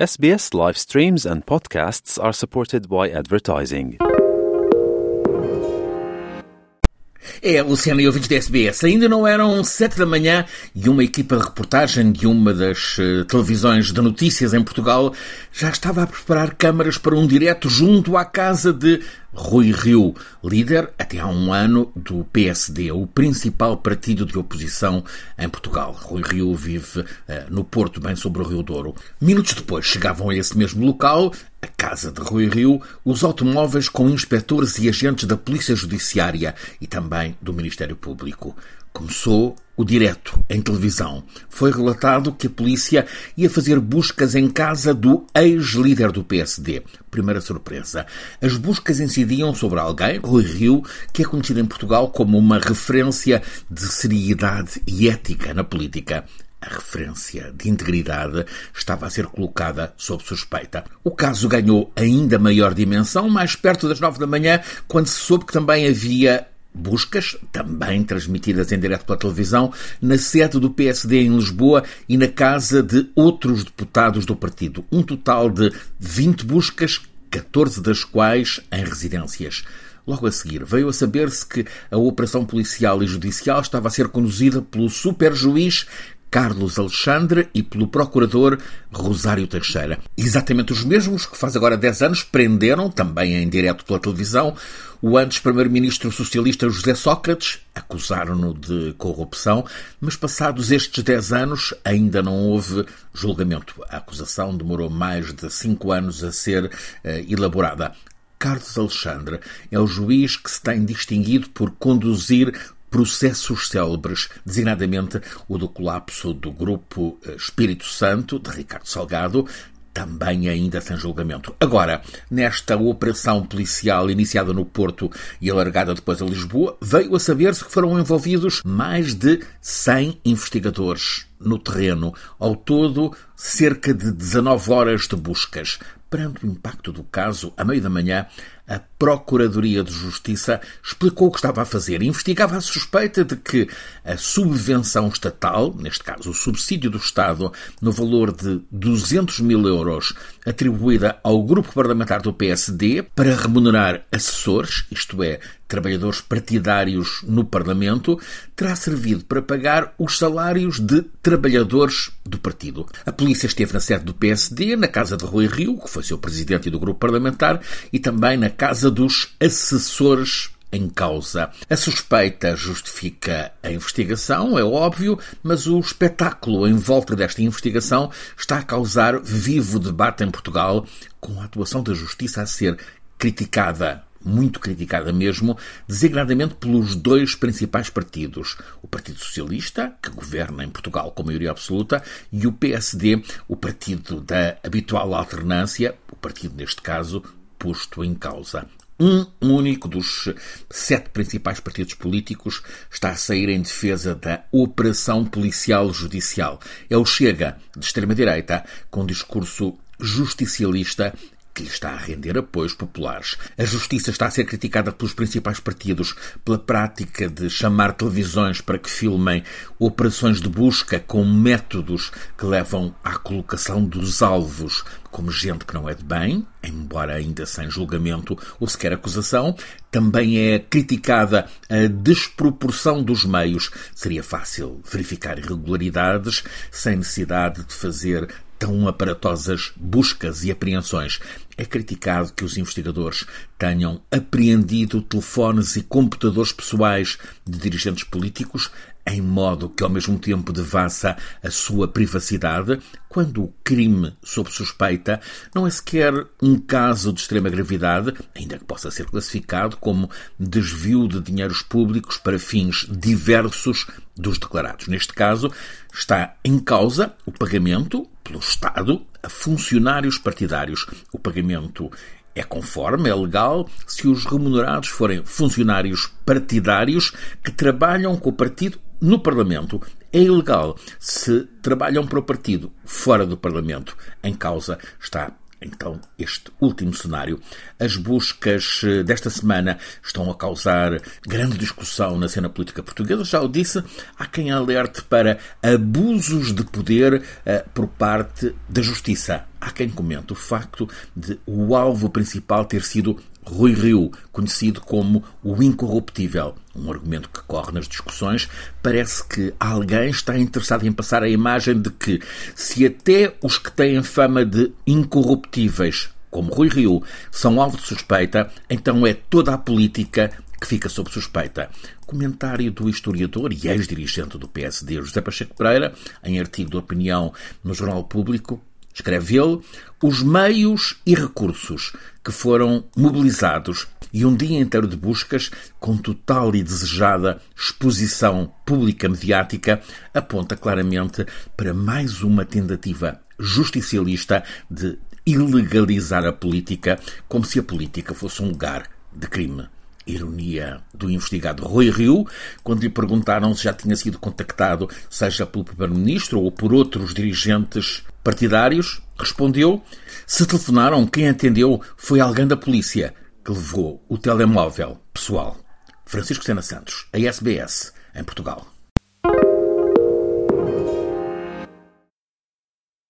SBS live streams and podcasts are supported by advertising. É, Luciana e ouvintes da SBS, ainda não eram sete da manhã e uma equipa de reportagem de uma das uh, televisões de notícias em Portugal já estava a preparar câmaras para um direto junto à casa de Rui Rio, líder até há um ano do PSD, o principal partido de oposição em Portugal. Rui Rio vive uh, no Porto, bem sobre o Rio Douro. Minutos depois chegavam a esse mesmo local, a casa de Rui Rio, os automóveis com inspectores e agentes da Polícia Judiciária e também do Ministério Público. Começou o direto em televisão. Foi relatado que a polícia ia fazer buscas em casa do ex-líder do PSD. Primeira surpresa. As buscas incidiam sobre alguém, Rui Rio, que é conhecido em Portugal como uma referência de seriedade e ética na política. A referência de integridade estava a ser colocada sob suspeita. O caso ganhou ainda maior dimensão mais perto das nove da manhã, quando se soube que também havia buscas, também transmitidas em direto pela televisão, na sede do PSD em Lisboa e na casa de outros deputados do partido. Um total de 20 buscas, 14 das quais em residências. Logo a seguir, veio a saber-se que a operação policial e judicial estava a ser conduzida pelo superjuiz Carlos Alexandre e pelo procurador Rosário Teixeira. Exatamente os mesmos que faz agora 10 anos prenderam, também em direto pela televisão, o antes primeiro-ministro socialista José Sócrates. Acusaram-no de corrupção, mas passados estes 10 anos ainda não houve julgamento. A acusação demorou mais de 5 anos a ser uh, elaborada. Carlos Alexandre é o juiz que se tem distinguido por conduzir processos célebres, designadamente o do colapso do grupo eh, Espírito Santo, de Ricardo Salgado, também ainda sem julgamento. Agora, nesta operação policial iniciada no Porto e alargada depois a Lisboa, veio a saber-se que foram envolvidos mais de 100 investigadores no terreno. Ao todo, cerca de 19 horas de buscas. Perante o impacto do caso, à meio da manhã, a Procuradoria de Justiça explicou o que estava a fazer. Investigava a suspeita de que a subvenção estatal, neste caso o subsídio do Estado, no valor de 200 mil euros, atribuída ao grupo parlamentar do PSD para remunerar assessores, isto é, trabalhadores partidários no Parlamento, terá servido para pagar os salários de trabalhadores do partido. A polícia esteve na sede do PSD, na casa de Rui Rio, que foi seu presidente do grupo parlamentar, e também na casa dos assessores em causa. A suspeita justifica a investigação, é óbvio, mas o espetáculo em volta desta investigação está a causar vivo debate em Portugal, com a atuação da justiça a ser criticada muito criticada mesmo, designadamente pelos dois principais partidos, o Partido Socialista, que governa em Portugal com maioria absoluta, e o PSD, o partido da habitual alternância, o partido, neste caso, posto em causa. Um único dos sete principais partidos políticos está a sair em defesa da operação policial judicial. É o Chega, de extrema-direita, com discurso justicialista que lhe está a render apoios populares. A justiça está a ser criticada pelos principais partidos pela prática de chamar televisões para que filmem operações de busca com métodos que levam à colocação dos alvos como gente que não é de bem, embora ainda sem julgamento ou sequer acusação. Também é criticada a desproporção dos meios. Seria fácil verificar irregularidades sem necessidade de fazer tão aparatosas buscas e apreensões. É criticado que os investigadores tenham apreendido telefones e computadores pessoais de dirigentes políticos em modo que ao mesmo tempo devassa a sua privacidade, quando o crime sob suspeita não é sequer um caso de extrema gravidade, ainda que possa ser classificado como desvio de dinheiros públicos para fins diversos dos declarados. Neste caso, está em causa o pagamento pelo Estado a funcionários partidários. O pagamento é conforme, é legal, se os remunerados forem funcionários partidários que trabalham com o partido no Parlamento. É ilegal se trabalham para o partido fora do Parlamento. Em causa está então este último cenário. As buscas eh, desta semana estão a causar grande discussão na cena política portuguesa. Já o disse, há quem alerte para abusos de poder uh, por parte da justiça. Há quem comente o facto de o alvo principal ter sido Rui Rio, conhecido como o incorruptível. Um argumento que corre nas discussões. Parece que alguém está interessado em passar a imagem de que, se até os que têm fama de incorruptíveis, como Rui Rio, são alvo de suspeita, então é toda a política que fica sob suspeita. Comentário do historiador e ex-dirigente do PSD, José Pacheco Pereira, em artigo de opinião no Jornal Público, escreve ele, os meios e recursos que foram mobilizados e um dia inteiro de buscas com total e desejada exposição pública mediática aponta claramente para mais uma tentativa justicialista de ilegalizar a política como se a política fosse um lugar de crime. Ironia do investigado Rui Rio, quando lhe perguntaram se já tinha sido contactado, seja pelo Primeiro-Ministro ou por outros dirigentes partidários, respondeu: se telefonaram, quem atendeu foi alguém da polícia que levou o telemóvel pessoal. Francisco Sena Santos, a SBS, em Portugal.